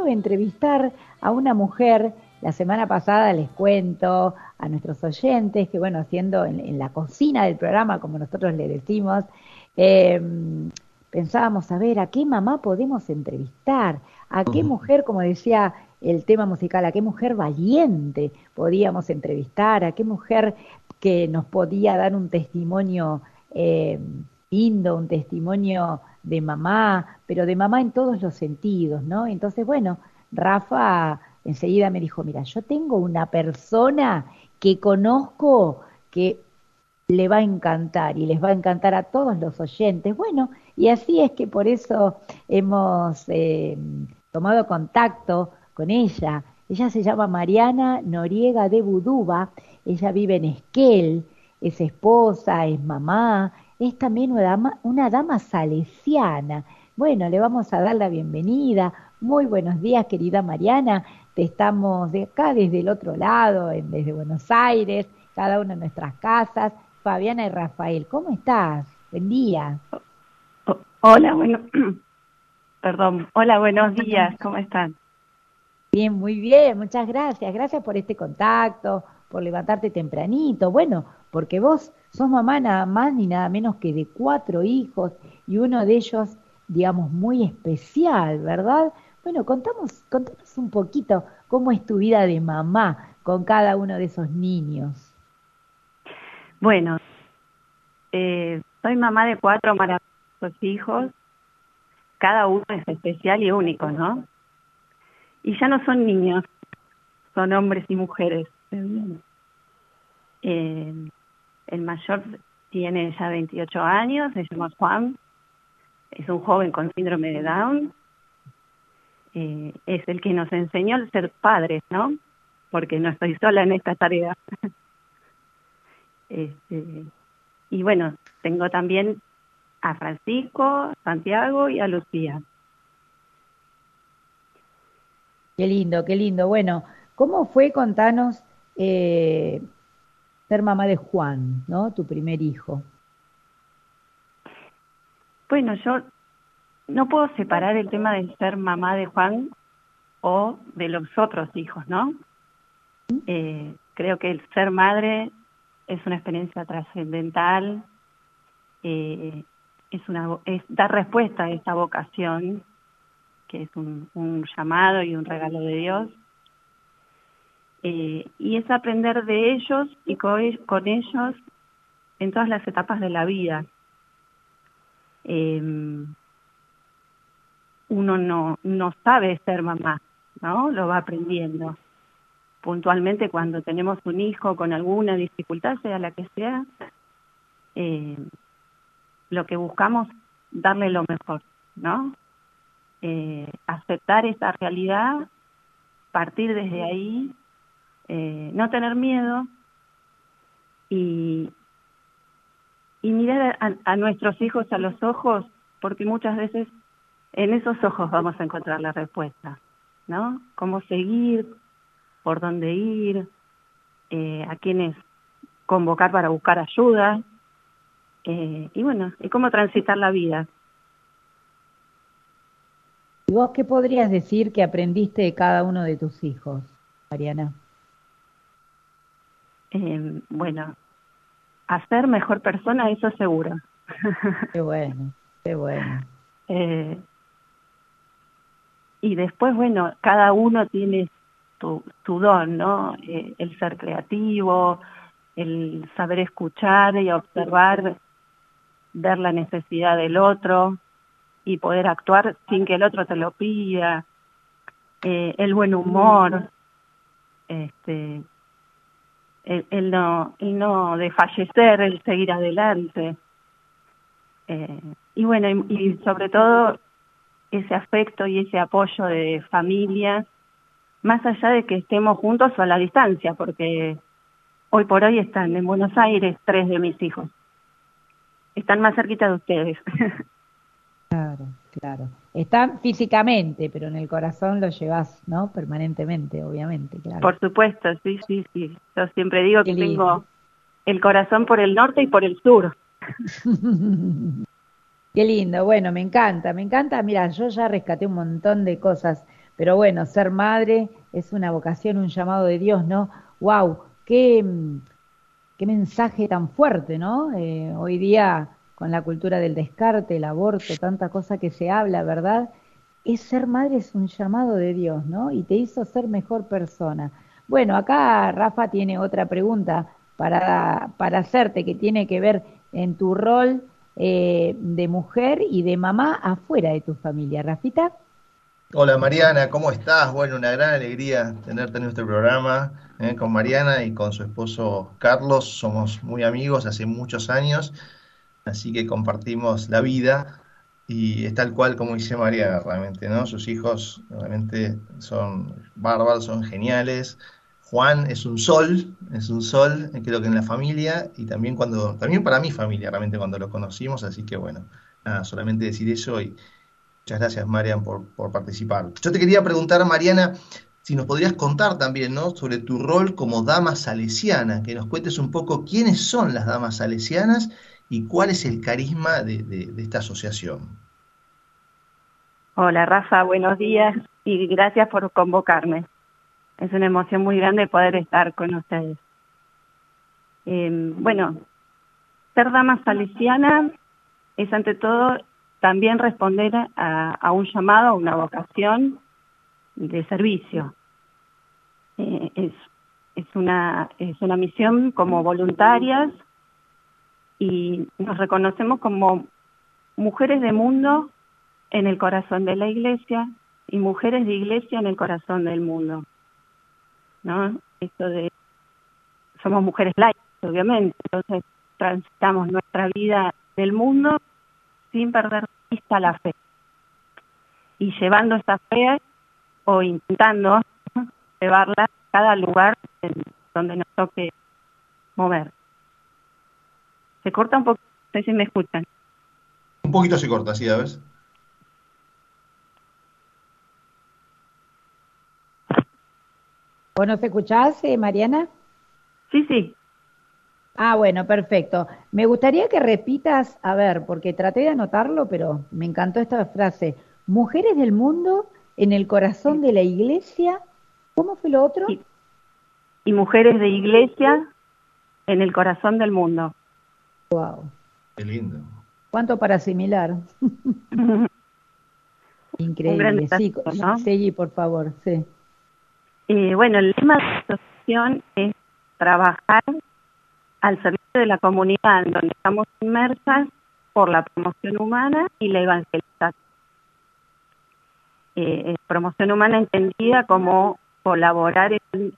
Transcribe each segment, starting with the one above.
quiero entrevistar a una mujer. La semana pasada les cuento a nuestros oyentes que, bueno, haciendo en, la cocina del programa, como nosotros le decimos, em, pensábamos a ver a qué mamá podemos entrevistar, a qué mujer, como decía el tema musical, a qué mujer valiente podíamos entrevistar, a qué mujer que nos podía dar un testimonio eh, lindo, un testimonio de mamá, pero de mamá en todos los sentidos, ¿no? Entonces, bueno, Rafa enseguida me dijo, mira, yo tengo una persona que conozco que le va a encantar y les va a encantar a todos los oyentes. Bueno, y así es que por eso hemos eh, tomado contacto con ella. Ella se llama Mariana Noriega de Buduba, ella vive en Esquel, es esposa, es mamá, es también una dama, una dama salesiana. Bueno, le vamos a dar la bienvenida. Muy buenos días, querida Mariana. Te estamos de acá, desde el otro lado, desde Buenos Aires, cada una de nuestras casas. Fabiana y Rafael, ¿cómo estás? Buen día. Hola, bueno, perdón. Hola, buenos días. ¿Cómo están? Bien, muy bien. Muchas gracias. Gracias por este contacto, por levantarte tempranito. Bueno, porque vos sos mamá nada más ni nada menos que de cuatro hijos y uno de ellos, digamos, muy especial, ¿verdad? Bueno, contamos, contanos un poquito cómo es tu vida de mamá con cada uno de esos niños. Bueno, eh, soy mamá de cuatro maravillosos hijos, cada uno es especial y único, ¿no? Y ya no son niños, son hombres y mujeres. Eh, el mayor tiene ya 28 años, se llama Juan, es un joven con síndrome de Down. Eh, es el que nos enseñó a ser padres, ¿no? Porque no estoy sola en esta tarea. este, y bueno, tengo también a Francisco, Santiago y a Lucía. Qué lindo, qué lindo. Bueno, ¿cómo fue? Contanos eh, ser mamá de Juan, ¿no? Tu primer hijo. Bueno, yo no puedo separar el tema de ser mamá de Juan o de los otros hijos, ¿no? Eh, creo que el ser madre es una experiencia trascendental, eh, es una es dar respuesta a esta vocación que es un llamado y un regalo de Dios eh, y es aprender de ellos y con, ellos en todas las etapas de la vida. Em, uno no, no sabe ser mamá, ¿no? Lo va aprendiendo. Puntualmente cuando tenemos un hijo con alguna dificultad, sea la que sea, eh, lo que buscamos darle lo mejor, ¿no? Eh, aceptar esa realidad, partir desde ahí eh, no tener miedo y, y mirar a, nuestros hijos a los ojos, porque muchas veces en esos ojos vamos a encontrar la respuesta, ¿no? Cómo seguir, por dónde ir, eh, a quiénes convocar para buscar ayuda, eh, y bueno, y cómo transitar la vida. ¿Y vos qué podrías decir que aprendiste de cada uno de tus hijos, Mariana? Eh, bueno, hacer mejor persona, eso seguro. Qué bueno, qué bueno. Eh, y después, bueno, cada uno tiene tu, don, ¿no? Eh, el ser creativo, el saber escuchar y observar, ver la necesidad del otro y poder actuar sin que el otro te lo pida, eh, el buen humor, este, el, no, el no desfallecer, el seguir adelante. Eh, y bueno, y, sobre todo ese afecto y ese apoyo de familia, más allá de que estemos juntos o a la distancia, porque hoy por hoy están en Buenos Aires tres de mis hijos. Están más cerquita de ustedes. Claro, claro. Están físicamente, pero en el corazón lo llevas, ¿no? Permanentemente, obviamente, claro. Por supuesto, sí, sí, sí. Yo siempre digo que tengo el corazón por el norte y por el sur. Qué lindo, bueno, me encanta, me encanta. Mira, yo ya rescaté un montón de cosas pero bueno, ser madre es una vocación, un llamado de Dios, ¿no? ¡Wow! ¡Qué, qué mensaje tan fuerte, ¿no? Eh, hoy día, con la cultura del descarte, el aborto, tanta cosa que se habla, ¿verdad? Es ser madre es un llamado de Dios, ¿no? Y te hizo ser mejor persona. Bueno, acá Rafa tiene otra pregunta para, para hacerte que tiene que ver en tu rol eh, de mujer y de mamá afuera de tu familia. Rafita. Hola Mariana, ¿cómo estás? Bueno, una gran alegría tenerte en este programa eh, con Mariana y con su esposo Carlos. Somos muy amigos hace muchos años, así que compartimos la vida y es tal cual como dice Mariana realmente, ¿no? Sus hijos realmente son bárbaros, son geniales. Juan es un sol, es un sol, creo que en la familia y también cuando, también para mi familia realmente cuando lo conocimos, así que bueno, nada, solamente decir eso y Muchas gracias, Marian, por, participar. Yo te quería preguntar, Mariana, si nos podrías contar también ¿no? sobre tu rol como dama salesiana, que nos cuentes un poco quiénes son las damas salesianas y cuál es el carisma de, esta asociación. Hola, Rafa, buenos días y gracias por convocarme. Es una emoción muy grande poder estar con ustedes. Em, bueno, ser dama salesiana es ante todo también responder a, un llamado, a una vocación de servicio. Eh, es, es, una, es una misión como voluntarias y nos reconocemos como mujeres de mundo en el corazón de la iglesia y mujeres de iglesia en el corazón del mundo. ¿No? Esto de somos mujeres laicas, obviamente, entonces transitamos nuestra vida del mundo sin perder vista la fe. Y llevando esa fe o intentando llevarla a cada lugar donde nos toque mover. Se corta un poco, no sé si me escuchan. Un poquito se corta, sí, a ver. ¿Vos nos escuchás, eh, Mariana? Sí, sí. Ah, bueno, perfecto. Me gustaría que repitas, a ver, porque traté de anotarlo, pero me encantó esta frase. Mujeres del mundo en el corazón de la iglesia. ¿Cómo fue lo otro? Y, mujeres de iglesia en el corazón del mundo. Wow. Qué lindo. ¿Cuánto para asimilar? Increíble. sí, seguí, por favor. Sí. Eh, bueno, el lema de la asociación es trabajar al servicio de la comunidad en donde estamos inmersas por la promoción humana y la evangelización. Eh, promoción humana entendida como colaborar en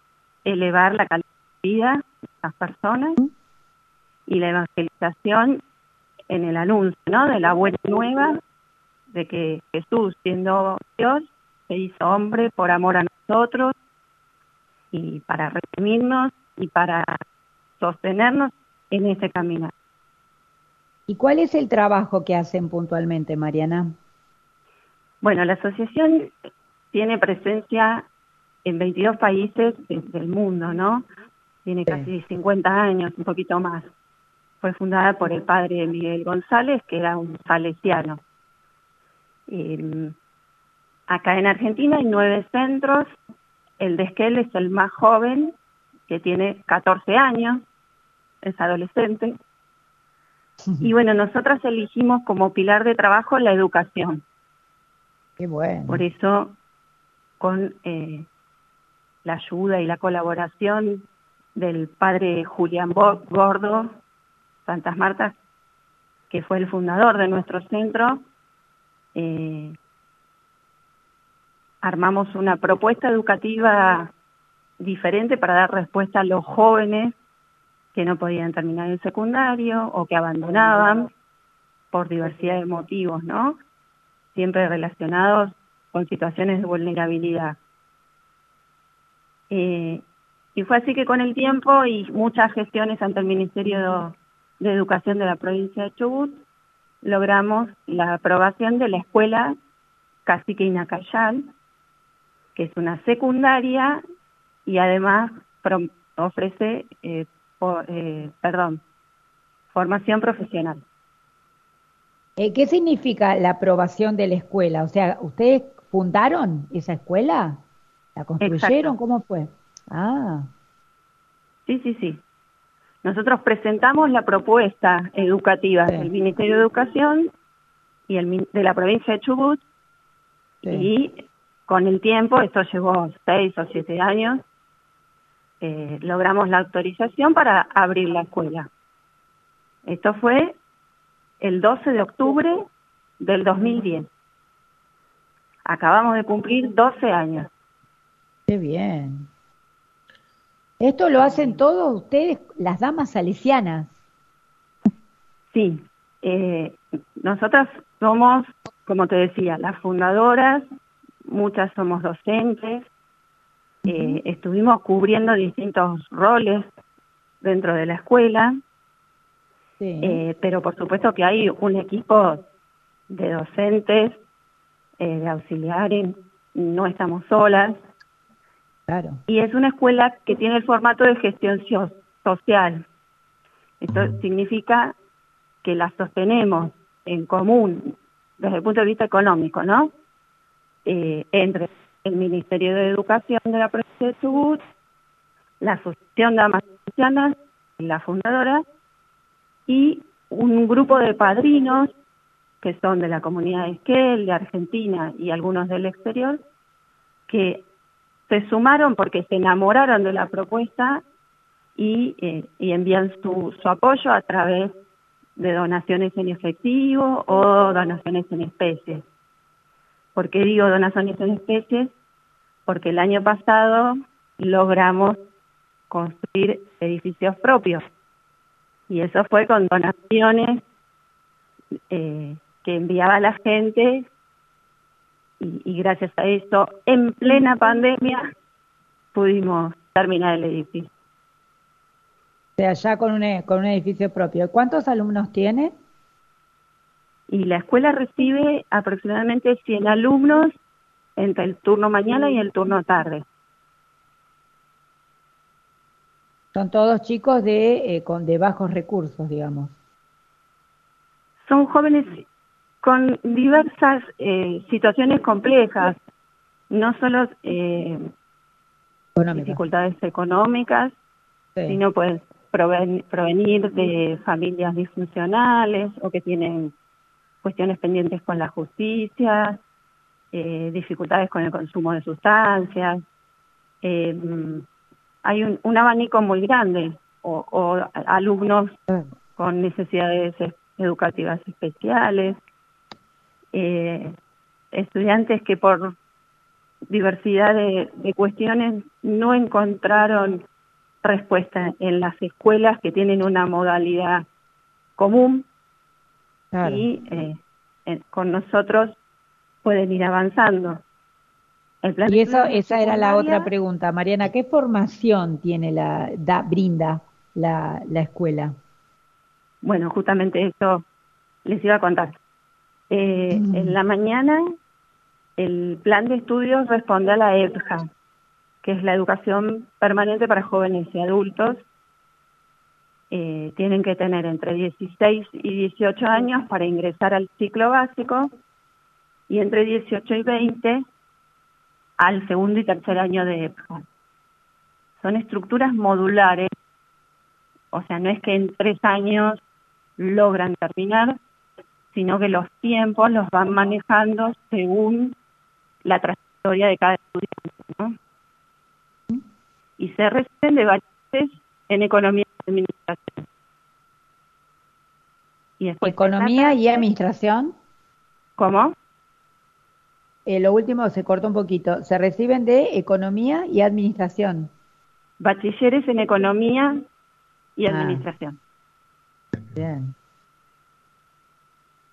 elevar la calidad de vida de las personas y la evangelización en el anuncio ¿no? de la buena nueva de que Jesús, siendo Dios, se hizo hombre por amor a nosotros y para redimirnos y para sostenernos en ese camino. ¿Y cuál es el trabajo que hacen puntualmente, Mariana? Bueno, la asociación tiene presencia en 22 países del mundo, ¿no? Tiene casi 50 años, un poquito más. Fue fundada por el padre Miguel González, que era un salesiano. Em, acá en Argentina hay nueve centros. El de Esquel es el más joven, que tiene 14 años es adolescente. Y bueno, nosotras elegimos como pilar de trabajo la educación. Qué bueno. Por eso, con eh, la ayuda y la colaboración del padre Julián Gordo, Santas Martas, que fue el fundador de nuestro centro, eh, armamos una propuesta educativa diferente para dar respuesta a los jóvenes que no podían terminar el secundario o que abandonaban por diversidad de motivos, ¿no? Siempre relacionados con situaciones de vulnerabilidad. Eh, y fue así que con el tiempo y muchas gestiones ante el Ministerio de, Educación de la provincia de Chubut, logramos la aprobación de la escuela Cacique Inacayal, que es una secundaria y además ofrece eh, eh, perdón, formación profesional. Eh, ¿Qué significa la aprobación de la escuela? O sea, ustedes fundaron esa escuela? ¿La construyeron? ¿Cómo fue? Ah. Sí, sí, sí. Nosotros presentamos la propuesta educativa del Ministerio de Educación y el, de la provincia de Chubut y con el tiempo, esto llevó seis o siete años, eh, logramos la autorización para abrir la escuela. Esto fue el 12 de octubre del 2010. Acabamos de cumplir 12 años. Qué bien. Esto lo hacen todos ustedes, las damas salesianas. Sí, eh, nosotras somos, como te decía, las fundadoras, muchas somos docentes, eh, estuvimos cubriendo distintos roles dentro de la escuela, eh, pero por supuesto que hay un equipo de docentes, de auxiliares, no estamos solas, y es una escuela que tiene el formato de gestión social. Esto significa que la sostenemos en común desde el punto de vista económico, ¿no? Eh, entre el Ministerio de Educación de la provincia de Chubut, la Asociación de Amas Cristianas, la fundadora, y un grupo de padrinos que son de la comunidad de Esquel, de Argentina y algunos del exterior, que se sumaron porque se enamoraron de la propuesta y, eh, envían su, apoyo a través de donaciones en efectivo o donaciones en especies. ¿Por qué digo donaciones en especies? Porque el año pasado logramos construir edificios propios y eso fue con donaciones eh, que enviaba la gente y, gracias a eso, en plena pandemia, pudimos terminar el edificio. O sea, ya con un, con un edificio propio. ¿Cuántos alumnos tiene? Y la escuela recibe aproximadamente 100 alumnos entre el turno mañana y el turno tarde. Son todos chicos de, eh, con, de bajos recursos, digamos. Son jóvenes con diversas eh, situaciones complejas, no solo eh, dificultades económicas, sino pues provenir de familias disfuncionales o que tienen cuestiones pendientes con la justicia, eh, dificultades con el consumo de sustancias. hay un, abanico muy grande o, o alumnos con necesidades educativas especiales, eh, estudiantes que por diversidad de, cuestiones no encontraron respuesta en las escuelas que tienen una modalidad común y eh, con nosotros pueden ir avanzando. y eso, esa era la otra pregunta, Mariana, ¿qué formación tiene la da, brinda la, la escuela? Bueno, justamente eso les iba a contar. Eh, mm. En la mañana el plan de estudios responde a la EPJA, que es la educación permanente para jóvenes y adultos. Eh, tienen que tener entre 16 y 18 años para ingresar al ciclo básico y entre 18 y 20 al segundo y tercer año de EPJA. Son estructuras modulares, o sea, no es que en tres años logran terminar, sino que los tiempos los van manejando según la trayectoria de cada estudiante. ¿no? Y se reciben de bachilleres en economía y administración. Y ¿Economía y administración? ¿Cómo? Eh, lo último se cortó un poquito. Se reciben de economía y administración. Bachilleres en economía y ah. administración. Bien.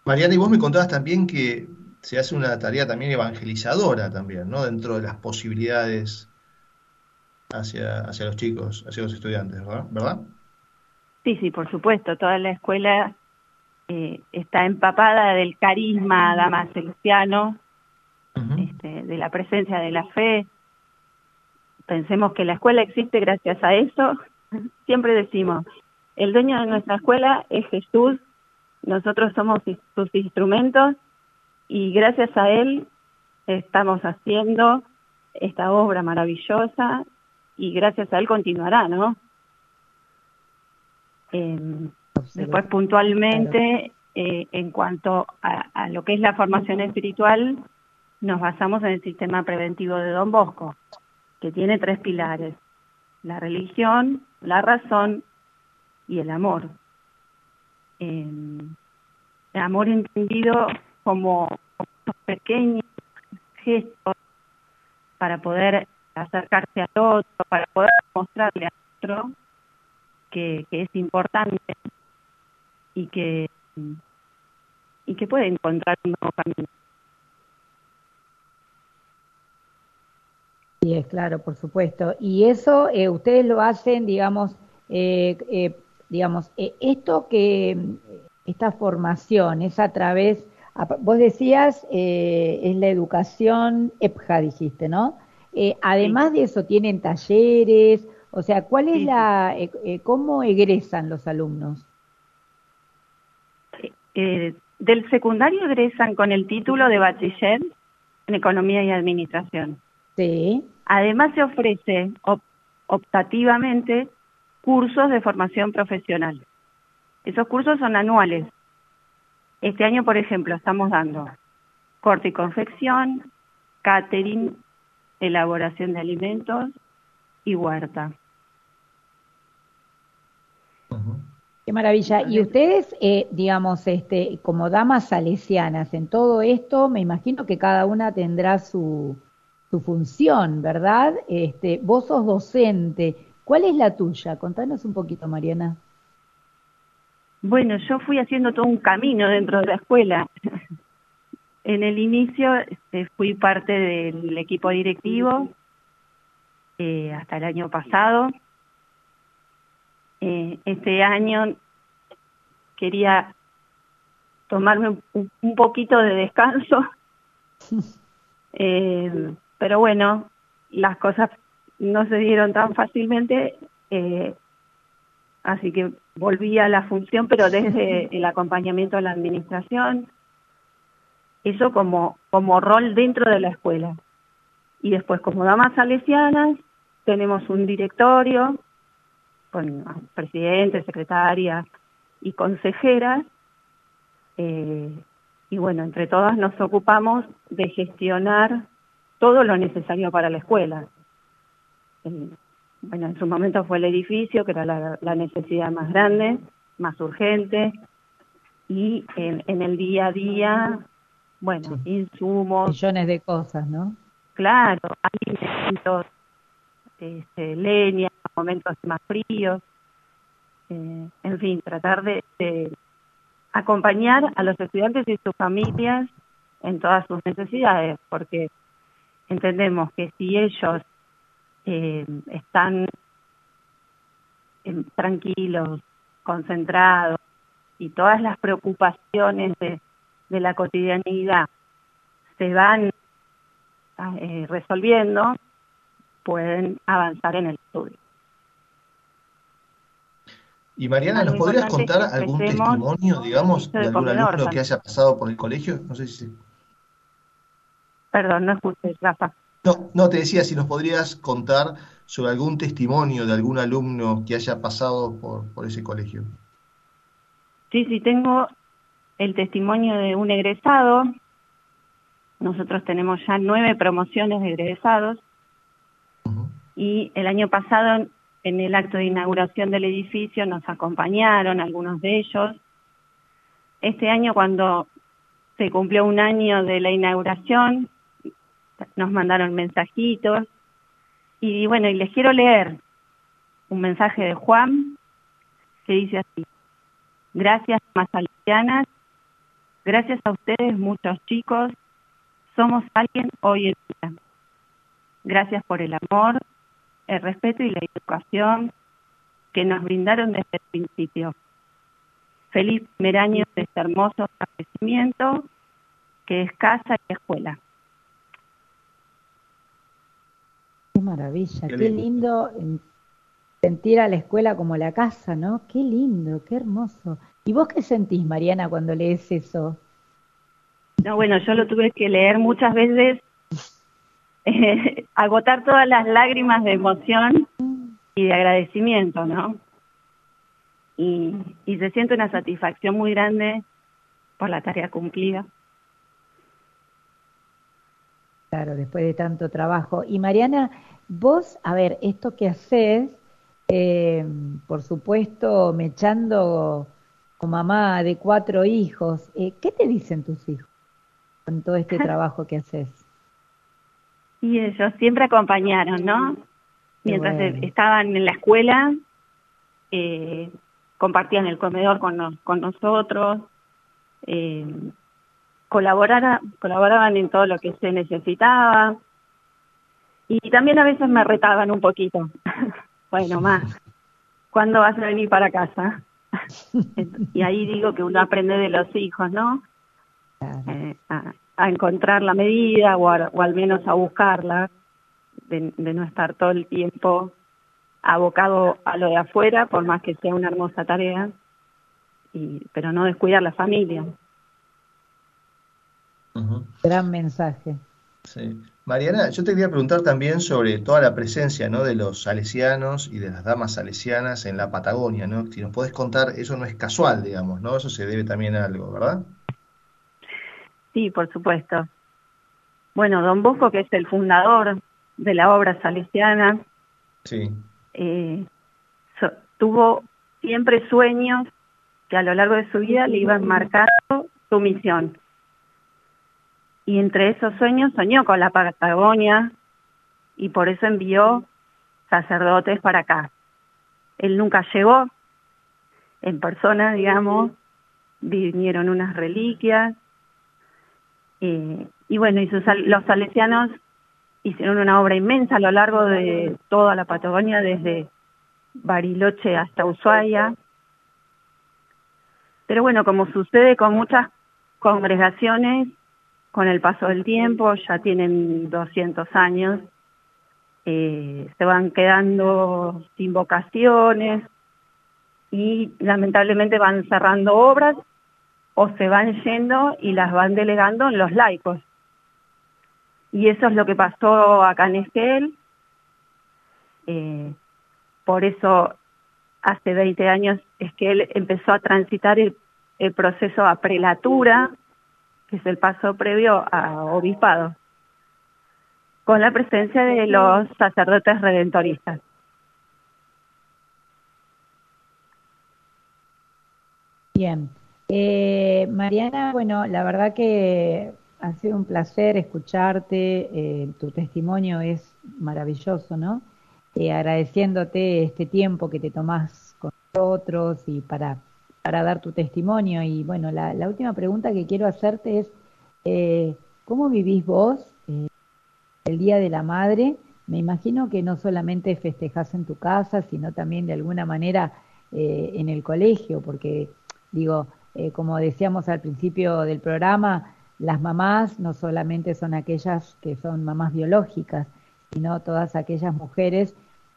Mariana, y vos me contabas también que se hace una tarea también evangelizadora también, ¿no? Dentro de las posibilidades hacia, hacia los chicos, hacia los estudiantes, ¿verdad? Sí, sí, por supuesto. Toda la escuela eh, está empapada del carisma damasceniano, este, de la presencia de la fe. Pensemos que la escuela existe gracias a eso. Siempre decimos, el dueño de nuestra escuela es Jesús nosotros somos sus instrumentos y gracias a él estamos haciendo esta obra maravillosa y gracias a él continuará, ¿no? Em, después puntualmente, eh, en cuanto a, lo que es la formación espiritual, nos basamos en el sistema preventivo de Don Bosco, que tiene tres pilares, la religión, la razón y el amor. Em, el amor entendido como, como pequeños gestos para poder acercarse al otro, para poder mostrarle al otro que, es importante y que y que puede encontrar un nuevo camino. Sí, es claro, por supuesto. Y eso eh, ustedes lo hacen, digamos, eh, eh, digamos, esto que esta formación es a través Vos decías, eh, es la educación EPJA, dijiste, ¿no? Eh, además de eso, ¿tienen talleres? O sea, ¿cuál es la, eh, cómo egresan los alumnos? del secundario egresan con el título de bachiller en Economía y Administración. Sí. Además se ofrece optativamente cursos de formación profesional. Esos cursos son anuales, este año, por ejemplo, estamos dando corte y confección, catering, elaboración de alimentos y huerta. Qué maravilla. Y ustedes, eh, digamos, este, como damas salesianas, en todo esto, me imagino que cada una tendrá su, su función, ¿verdad? Este, vos sos docente. ¿Cuál es la tuya? Contanos un poquito, Mariana. Bueno, yo fui haciendo todo un camino dentro de la escuela. en el inicio este, fui parte del equipo directivo eh, hasta el año pasado. Eh, este año quería tomarme un, poquito de descanso, eh, pero bueno, las cosas no se dieron tan fácilmente. Eh, Así que volví a la función, pero desde el acompañamiento a la administración, eso como, como rol dentro de la escuela. Y después, como damas salesianas, tenemos un directorio con presidente, secretaria y consejeras. Eh, y bueno, entre todas nos ocupamos de gestionar todo lo necesario para la escuela bueno, en su momento fue el edificio, que era la, necesidad más grande, más urgente, y en, el día a día, bueno, insumos. Millones de cosas, ¿no? Claro, alimentos, este, leña, momentos más fríos, eh, en fin, tratar de, de acompañar a los estudiantes y sus familias en todas sus necesidades, porque entendemos que si ellos eh, están eh, tranquilos, concentrados y todas las preocupaciones de, la cotidianidad se van eh, resolviendo, pueden avanzar en el estudio. Y Mariana, ¿nos podrías contar algún testimonio, digamos, de algún alumno que haya pasado por el colegio? No sé si... Perdón, no escuché, Rafa. No, no, te decía si nos podrías contar sobre algún testimonio de algún alumno que haya pasado por, por ese colegio. Sí, sí, tengo el testimonio de un egresado. Nosotros tenemos ya nueve promociones de egresados y el año pasado en el acto de inauguración del edificio nos acompañaron algunos de ellos. Este año cuando se cumplió un año de la inauguración, nos mandaron mensajitos. Y bueno, y les quiero leer un mensaje de Juan que dice así. Gracias, Mazalicianas. Gracias a ustedes, muchos chicos. Somos alguien hoy en día. Gracias por el amor, el respeto y la educación que nos brindaron desde el principio. Feliz primer año de este hermoso establecimiento que es casa y escuela. Qué maravilla, qué, lindo. sentir a la escuela como la casa, ¿no? Qué lindo, qué hermoso. ¿Y vos qué sentís, Mariana, cuando lees eso? No, bueno, yo lo tuve que leer muchas veces eh, agotar todas las lágrimas de emoción y de agradecimiento, ¿no? Y, y se siente una satisfacción muy grande por la tarea cumplida. Claro, después de tanto trabajo. Y Mariana, vos, a ver, esto que haces, eh, por supuesto, me echando como mamá de cuatro hijos, eh, ¿qué te dicen tus hijos con todo este trabajo que haces? Y ellos siempre acompañaron, ¿no? Mientras estaban en la escuela, eh, compartían el comedor con, con nosotros, eh, colaboraban en todo lo que se necesitaba y también a veces me retaban un poquito. bueno, más, ¿cuándo vas a venir para casa? y ahí digo que uno aprende de los hijos, ¿no? Eh, a, encontrar la medida o, al menos a buscarla, de, no estar todo el tiempo abocado a lo de afuera, por más que sea una hermosa tarea, y, pero no descuidar la familia. Gran mensaje. Sí. Mariana, yo te quería preguntar también sobre toda la presencia ¿no? de los salesianos y de las damas salesianas en la Patagonia, ¿no? Si nos podés contar, eso no es casual, digamos, ¿no? Eso se debe también a algo, ¿verdad? Sí, por supuesto. Bueno, don Bosco, que es el fundador de la obra salesiana, sí. Eh, tuvo siempre sueños que a lo largo de su vida le iban marcando su misión y entre esos sueños soñó con la Patagonia y por eso envió sacerdotes para acá. Él nunca llegó en persona, digamos, vinieron unas reliquias eh, y bueno, y los salesianos hicieron una obra inmensa a lo largo de toda la Patagonia, desde Bariloche hasta Ushuaia. Pero bueno, como sucede con muchas congregaciones, con el paso del tiempo, ya tienen 200 años, eh, se van quedando sin vocaciones y lamentablemente van cerrando obras o se van yendo y las van delegando en los laicos. Y eso es lo que pasó acá en Esquel. Eh, por eso hace 20 años Esquel empezó a transitar el, el proceso a prelatura, que es el paso previo a obispado, con la presencia de los sacerdotes redentoristas. Bien. Eh, Mariana, bueno, la verdad que ha sido un placer escucharte, eh, tu testimonio es maravilloso, ¿no? Eh, agradeciéndote este tiempo que te tomás con nosotros y para para dar tu testimonio. Y bueno, la, última pregunta que quiero hacerte es, eh, ¿cómo vivís vos eh, el Día de la Madre? Me imagino que no solamente festejás en tu casa, sino también de alguna manera eh, en el colegio, porque digo, como decíamos al principio del programa, las mamás no solamente son aquellas que son mamás biológicas, sino todas aquellas mujeres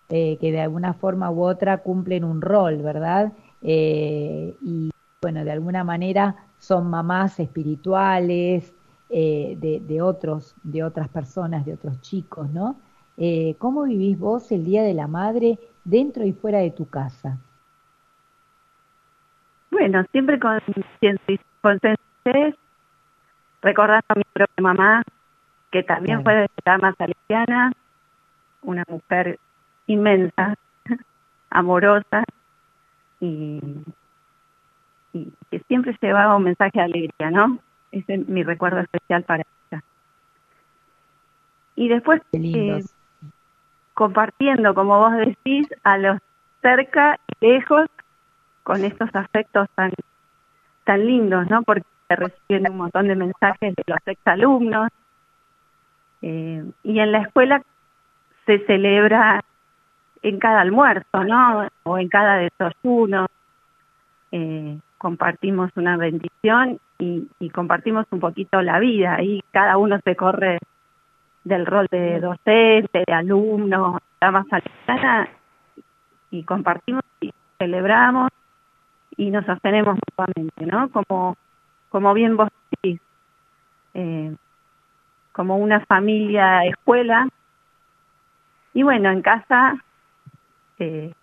que de alguna forma u otra cumplen un rol, ¿verdad? Eh, y bueno, de alguna manera son mamás espirituales eh, de, otros, de otras personas, de otros chicos, ¿no? Eh, ¿Cómo vivís vos el Día de la Madre dentro y fuera de tu casa? Bueno, siempre con, recordando a mi propia mamá, que también fue de dama salesiana, una mujer inmensa, amorosa, y, que siempre llevaba un mensaje de alegría, ¿no? Ese es mi recuerdo especial para ella. Y después, eh, compartiendo, como vos decís, a los cerca y lejos con estos afectos tan, tan lindos, ¿no? Porque reciben un montón de mensajes de los exalumnos. Eh, y en la escuela se celebra en cada almuerzo, ¿no? O en cada desayuno. Eh, compartimos una bendición y, compartimos un poquito la vida. y cada uno se corre del rol de docente, de alumno, más salesiana, y compartimos y celebramos y nos sostenemos mutuamente, ¿no? Como, como bien vos decís. Eh, como una familia escuela. Y bueno, en casa, eh,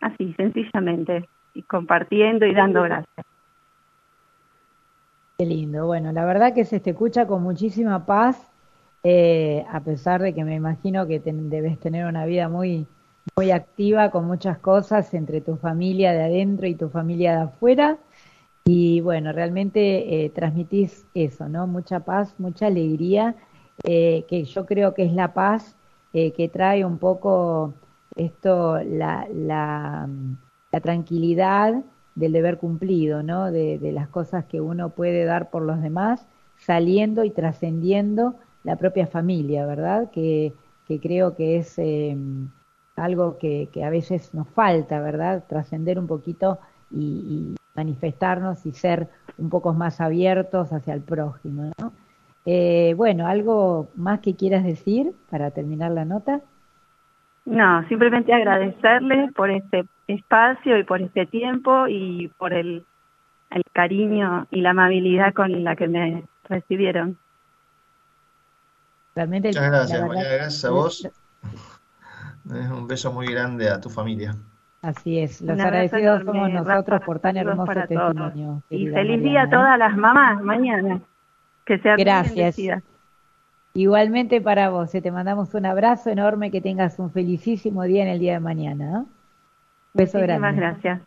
así, sencillamente, y compartiendo y dando gracias. Qué lindo. Bueno, la verdad que se te escucha con muchísima paz, eh, a pesar de que me imagino que debes tener una vida muy, muy activa con muchas cosas entre tu familia de adentro y tu familia de afuera. Y bueno, realmente eh, transmitís eso, ¿no? Mucha paz, mucha alegría, eh, que yo creo que es la paz eh, que trae un poco esto, la, la, tranquilidad del deber cumplido, ¿no? De, de, las cosas que uno puede dar por los demás, saliendo y trascendiendo la propia familia, ¿verdad? Que, que creo que es algo que, que, a veces nos falta, ¿verdad? Trascender un poquito y, y manifestarnos y ser un poco más abiertos hacia el prójimo. ¿no? Eh, bueno, ¿algo más que quieras decir para terminar la nota? No, simplemente agradecerles por este espacio y por este tiempo y por el, el cariño y la amabilidad con la que me recibieron. Realmente, Muchas gracias, María, gracias a vos. Un beso muy grande a tu familia. Así es, los agradecidos somos nosotros por tan hermoso testimonio. Y feliz día a todas las mamás mañana. Que sea Gracias. Igualmente para vos, te mandamos un abrazo enorme, que tengas un felicísimo día en el día de mañana. Beso grande. Muchísimas gracias.